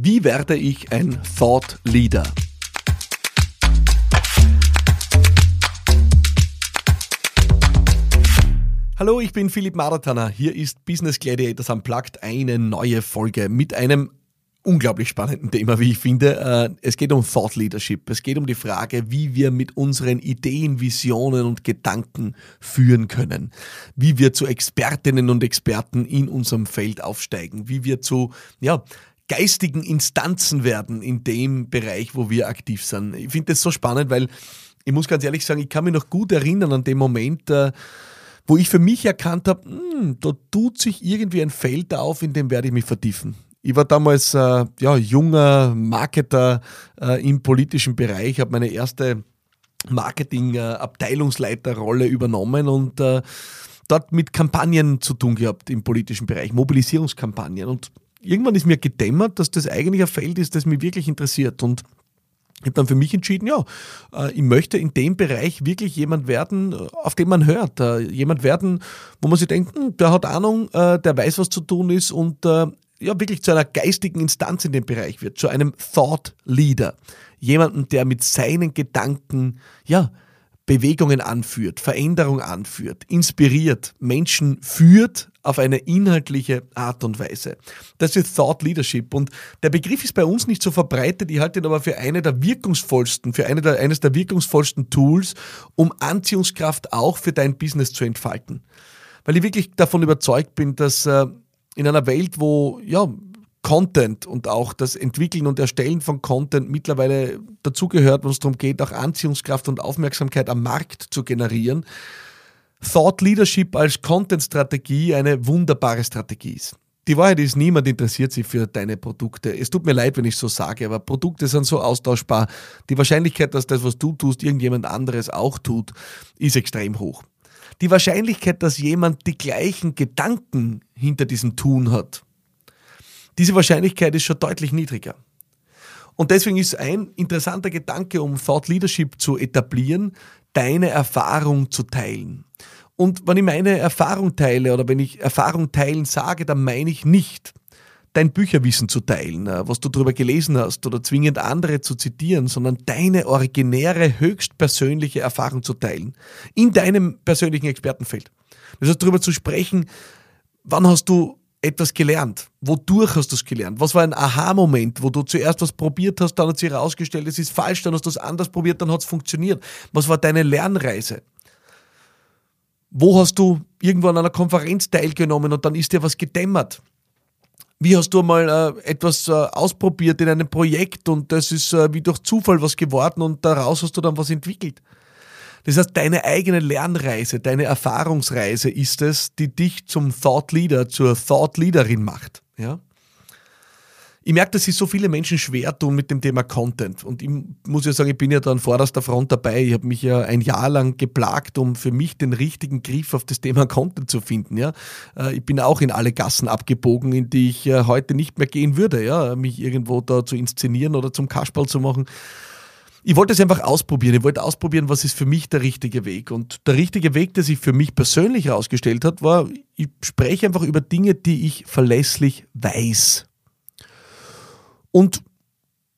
Wie werde ich ein Thought Leader? Hallo, ich bin Philipp Maratana. Hier ist Business Gladiators Unplugged, eine neue Folge mit einem unglaublich spannenden Thema, wie ich finde. Äh, es geht um Thought Leadership. Es geht um die Frage, wie wir mit unseren Ideen, Visionen und Gedanken führen können. Wie wir zu Expertinnen und Experten in unserem Feld aufsteigen. Wie wir zu, ja, geistigen Instanzen werden in dem Bereich, wo wir aktiv sind. Ich finde das so spannend, weil ich muss ganz ehrlich sagen, ich kann mich noch gut erinnern an den Moment, äh, wo ich für mich erkannt habe, hm, da tut sich irgendwie ein Feld auf, in dem werde ich mich vertiefen. Ich war damals äh, ja, junger Marketer äh, im politischen Bereich, habe meine erste Marketing-Abteilungsleiterrolle übernommen und äh, dort mit Kampagnen zu tun gehabt im politischen Bereich, Mobilisierungskampagnen. Und irgendwann ist mir gedämmert, dass das eigentlich ein Feld ist, das mich wirklich interessiert. Und ich habe dann für mich entschieden, ja, äh, ich möchte in dem Bereich wirklich jemand werden, auf den man hört. Äh, jemand werden, wo man sich denkt, hm, der hat Ahnung, äh, der weiß, was zu tun ist und ja, wirklich zu einer geistigen Instanz in dem Bereich wird, zu einem Thought Leader. Jemanden, der mit seinen Gedanken, ja, Bewegungen anführt, Veränderung anführt, inspiriert, Menschen führt auf eine inhaltliche Art und Weise. Das ist Thought Leadership und der Begriff ist bei uns nicht so verbreitet, ich halte ihn aber für eine der wirkungsvollsten, für eine der, eines der wirkungsvollsten Tools, um Anziehungskraft auch für dein Business zu entfalten. Weil ich wirklich davon überzeugt bin, dass äh, in einer Welt, wo ja, Content und auch das Entwickeln und Erstellen von Content mittlerweile dazugehört, wo es darum geht, auch Anziehungskraft und Aufmerksamkeit am Markt zu generieren, Thought Leadership als Content-Strategie eine wunderbare Strategie ist. Die Wahrheit ist, niemand interessiert sich für deine Produkte. Es tut mir leid, wenn ich so sage, aber Produkte sind so austauschbar. Die Wahrscheinlichkeit, dass das, was du tust, irgendjemand anderes auch tut, ist extrem hoch. Die Wahrscheinlichkeit, dass jemand die gleichen Gedanken hinter diesem Tun hat, diese Wahrscheinlichkeit ist schon deutlich niedriger. Und deswegen ist ein interessanter Gedanke, um Thought Leadership zu etablieren, deine Erfahrung zu teilen. Und wenn ich meine Erfahrung teile oder wenn ich Erfahrung teilen sage, dann meine ich nicht, dein Bücherwissen zu teilen, äh, was du darüber gelesen hast oder zwingend andere zu zitieren, sondern deine originäre, höchstpersönliche Erfahrung zu teilen. In deinem persönlichen Expertenfeld. Das heißt, darüber zu sprechen, wann hast du etwas gelernt? Wodurch hast du es gelernt? Was war ein Aha-Moment, wo du zuerst was probiert hast, dann hat sich herausgestellt, es ist falsch, dann hast du es anders probiert, dann hat es funktioniert. Was war deine Lernreise? Wo hast du irgendwo an einer Konferenz teilgenommen und dann ist dir was gedämmert? Wie hast du mal äh, etwas äh, ausprobiert in einem Projekt und das ist äh, wie durch Zufall was geworden und daraus hast du dann was entwickelt? Das heißt, deine eigene Lernreise, deine Erfahrungsreise ist es, die dich zum Thought Leader, zur Thought Leaderin macht. Ja? Ich merke, dass sich so viele Menschen schwer tun mit dem Thema Content. Und ich muss ja sagen, ich bin ja da an vorderster Front dabei. Ich habe mich ja ein Jahr lang geplagt, um für mich den richtigen Griff auf das Thema Content zu finden. Ja? Äh, ich bin auch in alle Gassen abgebogen, in die ich äh, heute nicht mehr gehen würde, ja? mich irgendwo da zu inszenieren oder zum Kasperl zu machen ich wollte es einfach ausprobieren. Ich wollte ausprobieren, was ist für mich der richtige Weg. Und der richtige Weg, der sich für mich persönlich herausgestellt hat, war, ich spreche einfach über Dinge, die ich verlässlich weiß. Und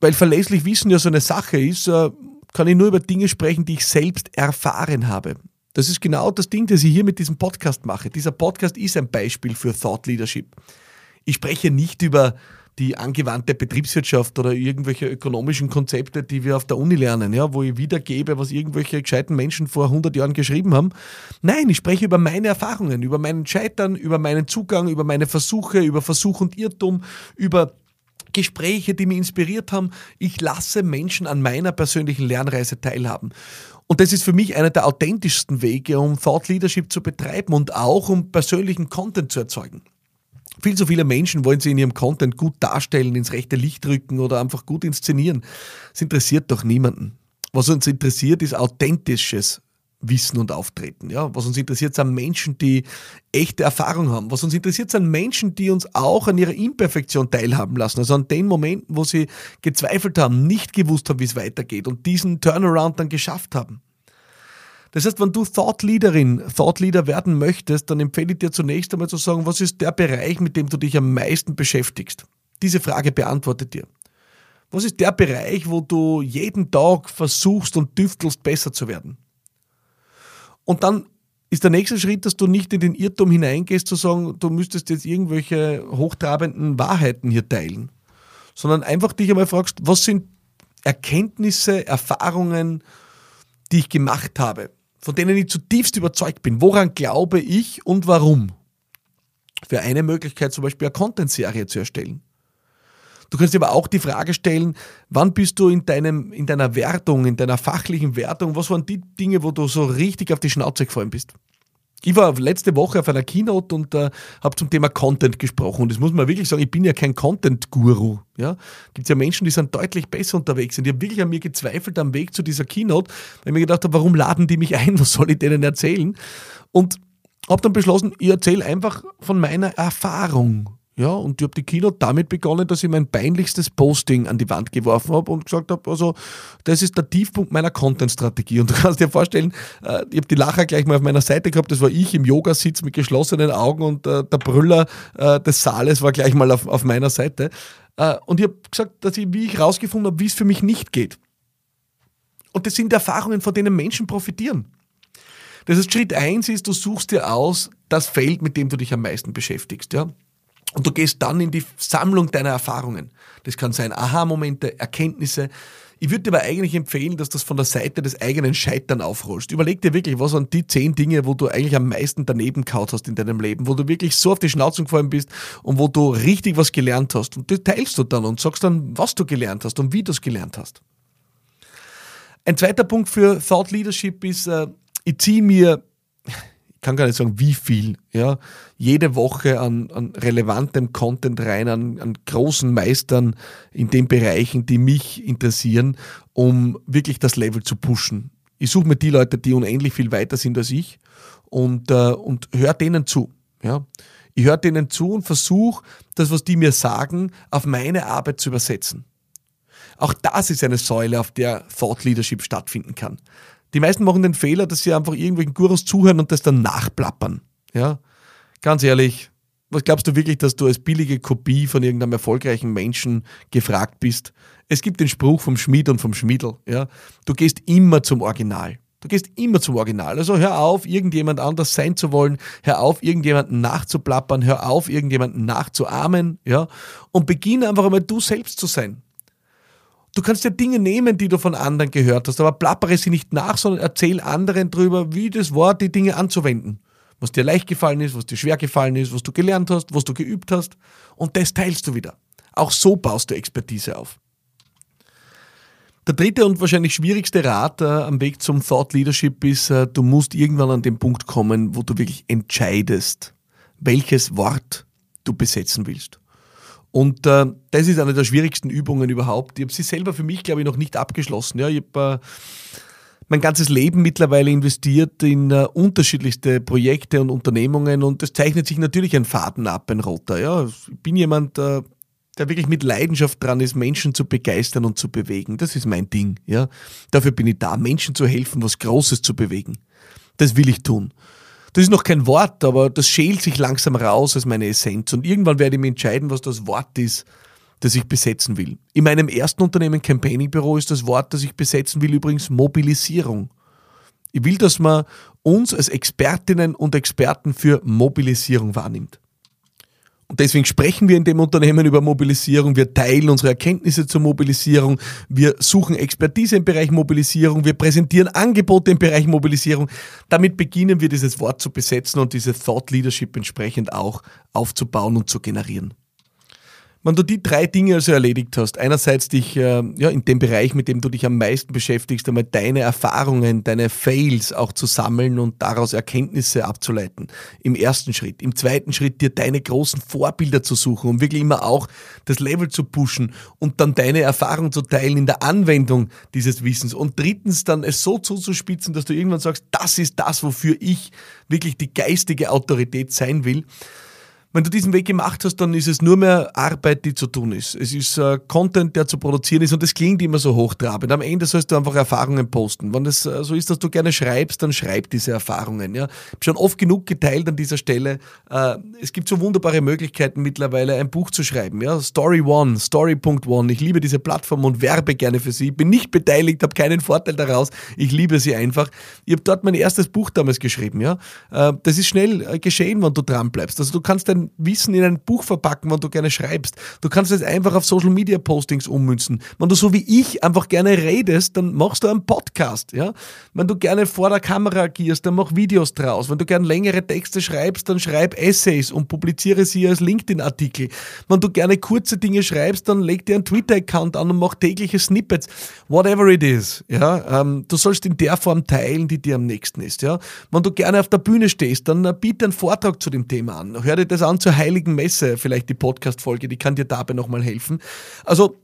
weil verlässlich Wissen ja so eine Sache ist, äh, kann ich nur über Dinge sprechen, die ich selbst erfahren habe. Das ist genau das Ding, das ich hier mit diesem Podcast mache. Dieser Podcast ist ein Beispiel für Thought Leadership. Ich spreche nicht über die angewandte Betriebswirtschaft oder irgendwelche ökonomischen Konzepte, die wir auf der Uni lernen, ja, wo ich wiedergebe, was irgendwelche gescheiten Menschen vor 100 Jahren geschrieben haben. Nein, ich spreche über meine Erfahrungen, über meinen Scheitern, über meinen Zugang, über meine Versuche, über Versuch und Irrtum, über Gespräche, die mich inspiriert haben. Ich lasse Menschen an meiner persönlichen Lernreise teilhaben. Und das ist für mich einer der authentischsten Wege, um Thought Leadership zu betreiben und auch um persönlichen Content zu erzeugen. Viel zu viele Menschen wollen sie in ihrem Content gut darstellen, ins rechte Licht rücken oder einfach gut inszenieren. Das interessiert doch niemanden. Was uns interessiert, ist authentisches Wissen und Auftreten. Ja? Was uns interessiert, sind Menschen, die echte Erfahrung haben. Was uns interessiert, sind Menschen, die uns auch an ihrer Imperfektion teilhaben lassen. Also an den Momenten, wo sie gezweifelt haben, nicht gewusst haben, wie es weitergeht und diesen Turnaround dann geschafft haben. Das heißt, wenn du Thought Leaderin, Thought Leader werden möchtest, dann empfehle ich dir zunächst einmal zu sagen, was ist der Bereich, mit dem du dich am meisten beschäftigst. Diese Frage beantwortet dir. Was ist der Bereich, wo du jeden Tag versuchst und düftelst, besser zu werden? Und dann ist der nächste Schritt, dass du nicht in den Irrtum hineingehst, zu sagen, du müsstest jetzt irgendwelche hochtrabenden Wahrheiten hier teilen, sondern einfach dich einmal fragst, was sind Erkenntnisse, Erfahrungen, die ich gemacht habe, von denen ich zutiefst überzeugt bin. Woran glaube ich und warum? Für eine Möglichkeit zum Beispiel eine Content-Serie zu erstellen. Du kannst dir aber auch die Frage stellen, wann bist du in, deinem, in deiner Wertung, in deiner fachlichen Wertung, was waren die Dinge, wo du so richtig auf die Schnauze gefallen bist? Ich war letzte Woche auf einer Keynote und äh, habe zum Thema Content gesprochen. Und das muss man wirklich sagen, ich bin ja kein Content-Guru. Ja? Gibt ja Menschen, die sind deutlich besser unterwegs sind. Ich habe wirklich an mir gezweifelt am Weg zu dieser Keynote, weil ich mir gedacht habe, warum laden die mich ein? Was soll ich denen erzählen? Und habe dann beschlossen, ich erzähle einfach von meiner Erfahrung. Ja, und ich habe die Keynote damit begonnen, dass ich mein peinlichstes Posting an die Wand geworfen habe und gesagt habe, also das ist der Tiefpunkt meiner Content-Strategie. Und du kannst dir vorstellen, äh, ich habe die Lacher gleich mal auf meiner Seite gehabt, das war ich im Yogasitz mit geschlossenen Augen und äh, der Brüller äh, des Saales war gleich mal auf, auf meiner Seite. Und ich habe gesagt, dass ich, wie ich rausgefunden habe, wie es für mich nicht geht. Und das sind Erfahrungen, von denen Menschen profitieren. Das heißt, Schritt eins ist, du suchst dir aus das Feld, mit dem du dich am meisten beschäftigst. Ja? Und du gehst dann in die Sammlung deiner Erfahrungen. Das kann sein Aha-Momente, Erkenntnisse. Ich würde dir aber eigentlich empfehlen, dass du das von der Seite des eigenen Scheitern aufrollst. Überleg dir wirklich, was sind die zehn Dinge, wo du eigentlich am meisten daneben kaut hast in deinem Leben, wo du wirklich so auf die Schnauze gefallen bist und wo du richtig was gelernt hast. Und das teilst du dann und sagst dann, was du gelernt hast und wie du es gelernt hast. Ein zweiter Punkt für Thought Leadership ist, äh, ich ziehe mir kann gar nicht sagen, wie viel, ja, jede Woche an, an relevantem Content rein, an, an großen Meistern in den Bereichen, die mich interessieren, um wirklich das Level zu pushen. Ich suche mir die Leute, die unendlich viel weiter sind als ich und, äh, und höre denen zu. Ja. Ich höre denen zu und versuche, das, was die mir sagen, auf meine Arbeit zu übersetzen. Auch das ist eine Säule, auf der Thought Leadership stattfinden kann. Die meisten machen den Fehler, dass sie einfach irgendwelchen Gurus zuhören und das dann nachplappern. Ja, ganz ehrlich, was glaubst du wirklich, dass du als billige Kopie von irgendeinem erfolgreichen Menschen gefragt bist? Es gibt den Spruch vom Schmied und vom Schmiedel. Ja, du gehst immer zum Original. Du gehst immer zum Original. Also hör auf, irgendjemand anders sein zu wollen. Hör auf, irgendjemanden nachzuplappern. Hör auf, irgendjemanden nachzuahmen. Ja, und beginn einfach einmal du selbst zu sein. Du kannst ja Dinge nehmen, die du von anderen gehört hast, aber plappere sie nicht nach, sondern erzähl anderen darüber, wie das war, die Dinge anzuwenden. Was dir leicht gefallen ist, was dir schwer gefallen ist, was du gelernt hast, was du geübt hast. Und das teilst du wieder. Auch so baust du Expertise auf. Der dritte und wahrscheinlich schwierigste Rat äh, am Weg zum Thought Leadership ist, äh, du musst irgendwann an den Punkt kommen, wo du wirklich entscheidest, welches Wort du besetzen willst. Und äh, das ist eine der schwierigsten Übungen überhaupt. Ich habe sie selber für mich, glaube ich, noch nicht abgeschlossen. Ja, ich habe äh, mein ganzes Leben mittlerweile investiert in äh, unterschiedlichste Projekte und Unternehmungen und es zeichnet sich natürlich ein Faden ab, ein roter. Ja, ich bin jemand, äh, der wirklich mit Leidenschaft dran ist, Menschen zu begeistern und zu bewegen. Das ist mein Ding. Ja, dafür bin ich da, Menschen zu helfen, was Großes zu bewegen. Das will ich tun. Das ist noch kein Wort, aber das schält sich langsam raus als meine Essenz. Und irgendwann werde ich mir entscheiden, was das Wort ist, das ich besetzen will. In meinem ersten Unternehmen Campaigning Büro ist das Wort, das ich besetzen will, übrigens Mobilisierung. Ich will, dass man uns als Expertinnen und Experten für Mobilisierung wahrnimmt. Und deswegen sprechen wir in dem Unternehmen über Mobilisierung. Wir teilen unsere Erkenntnisse zur Mobilisierung. Wir suchen Expertise im Bereich Mobilisierung. Wir präsentieren Angebote im Bereich Mobilisierung. Damit beginnen wir dieses Wort zu besetzen und diese Thought Leadership entsprechend auch aufzubauen und zu generieren. Wenn du die drei Dinge also erledigt hast, einerseits dich äh, ja, in dem Bereich, mit dem du dich am meisten beschäftigst, einmal deine Erfahrungen, deine Fails auch zu sammeln und daraus Erkenntnisse abzuleiten, im ersten Schritt. Im zweiten Schritt dir deine großen Vorbilder zu suchen, um wirklich immer auch das Level zu pushen und dann deine Erfahrung zu teilen in der Anwendung dieses Wissens. Und drittens dann es so zuzuspitzen, dass du irgendwann sagst, das ist das, wofür ich wirklich die geistige Autorität sein will wenn du diesen Weg gemacht hast, dann ist es nur mehr Arbeit, die zu tun ist. Es ist äh, Content, der zu produzieren ist und das klingt immer so hochtrabend. Am Ende sollst du einfach Erfahrungen posten. Wenn das äh, so ist, dass du gerne schreibst, dann schreib diese Erfahrungen. Ja? Ich habe schon oft genug geteilt an dieser Stelle. Äh, es gibt so wunderbare Möglichkeiten mittlerweile, ein Buch zu schreiben. Ja? Story One, Story.one. Ich liebe diese Plattform und werbe gerne für sie. Bin nicht beteiligt, habe keinen Vorteil daraus. Ich liebe sie einfach. Ich habe dort mein erstes Buch damals geschrieben. Ja? Äh, das ist schnell äh, geschehen, wenn du dran bleibst. Also du kannst dein dein Wissen in ein Buch verpacken, wenn du gerne schreibst. Du kannst es einfach auf Social Media Postings ummünzen. Wenn du so wie ich einfach gerne redest, dann machst du einen Podcast, ja. Wenn du gerne vor der Kamera agierst, dann mach Videos draus. Wenn du gerne längere Texte schreibst, dann schreib Essays und publiziere sie als LinkedIn-Artikel. Wenn du gerne kurze Dinge schreibst, dann leg dir einen Twitter-Account an und mach tägliche Snippets. Whatever it is, ja. Ähm, du sollst in der Form teilen, die dir am nächsten ist, ja. Wenn du gerne auf der Bühne stehst, dann äh, biete einen Vortrag zu dem Thema an. Hör dir das an an zur Heiligen Messe, vielleicht die Podcast-Folge, die kann dir dabei nochmal helfen. Also,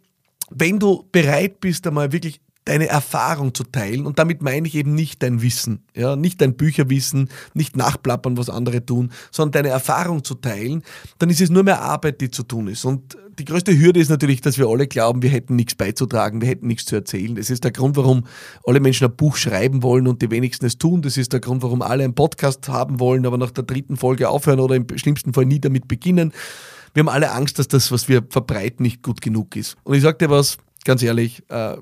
wenn du bereit bist, einmal wirklich deine Erfahrung zu teilen. Und damit meine ich eben nicht dein Wissen, ja, nicht dein Bücherwissen, nicht nachplappern, was andere tun, sondern deine Erfahrung zu teilen, dann ist es nur mehr Arbeit, die zu tun ist. Und die größte Hürde ist natürlich, dass wir alle glauben, wir hätten nichts beizutragen, wir hätten nichts zu erzählen. Das ist der Grund, warum alle Menschen ein Buch schreiben wollen und die wenigsten es tun. Das ist der Grund, warum alle einen Podcast haben wollen, aber nach der dritten Folge aufhören oder im schlimmsten Fall nie damit beginnen. Wir haben alle Angst, dass das, was wir verbreiten, nicht gut genug ist. Und ich sage dir was, ganz ehrlich, äh,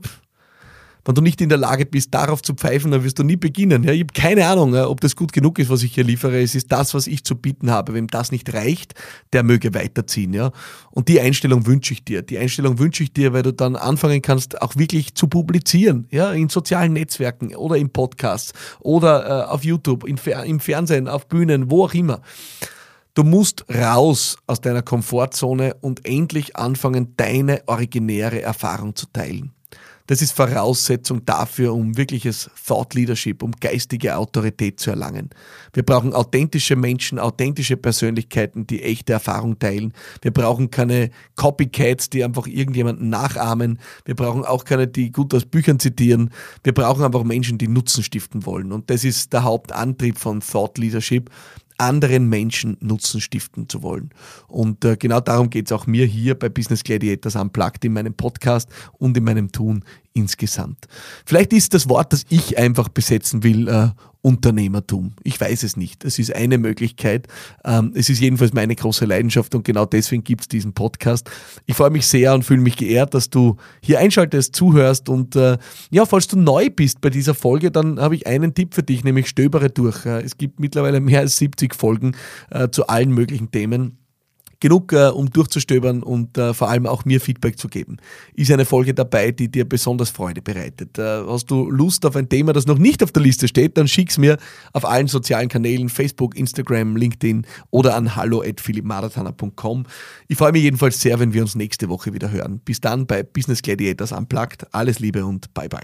wenn du nicht in der Lage bist, darauf zu pfeifen, dann wirst du nie beginnen. Ja, ich habe keine Ahnung, ob das gut genug ist, was ich hier liefere. Es ist das, was ich zu bieten habe. Wem das nicht reicht, der möge weiterziehen. Ja? Und die Einstellung wünsche ich dir. Die Einstellung wünsche ich dir, weil du dann anfangen kannst, auch wirklich zu publizieren. Ja? In sozialen Netzwerken oder in Podcasts oder äh, auf YouTube, in, im Fernsehen, auf Bühnen, wo auch immer. Du musst raus aus deiner Komfortzone und endlich anfangen, deine originäre Erfahrung zu teilen. Das ist Voraussetzung dafür, um wirkliches Thought Leadership, um geistige Autorität zu erlangen. Wir brauchen authentische Menschen, authentische Persönlichkeiten, die echte Erfahrung teilen. Wir brauchen keine Copycats, die einfach irgendjemanden nachahmen. Wir brauchen auch keine, die gut aus Büchern zitieren. Wir brauchen einfach Menschen, die Nutzen stiften wollen. Und das ist der Hauptantrieb von Thought Leadership anderen Menschen Nutzen stiften zu wollen. Und äh, genau darum geht es auch mir hier bei Business Gladiators Unplugged in meinem Podcast und in meinem Tun insgesamt. Vielleicht ist das Wort, das ich einfach besetzen will, äh, Unternehmertum. Ich weiß es nicht. Es ist eine Möglichkeit. Ähm, es ist jedenfalls meine große Leidenschaft und genau deswegen gibt es diesen Podcast. Ich freue mich sehr und fühle mich geehrt, dass du hier einschaltest, zuhörst und äh, ja, falls du neu bist bei dieser Folge, dann habe ich einen Tipp für dich, nämlich stöbere durch. Äh, es gibt mittlerweile mehr als 70 Folgen äh, zu allen möglichen Themen genug, äh, um durchzustöbern und äh, vor allem auch mir Feedback zu geben. Ist eine Folge dabei, die dir besonders Freude bereitet. Äh, hast du Lust auf ein Thema, das noch nicht auf der Liste steht, dann schick's mir auf allen sozialen Kanälen, Facebook, Instagram, LinkedIn oder an hallo@philippmarathoner.com. Ich freue mich jedenfalls sehr, wenn wir uns nächste Woche wieder hören. Bis dann bei Business Gladiators Unplugged. Alles Liebe und bye bye.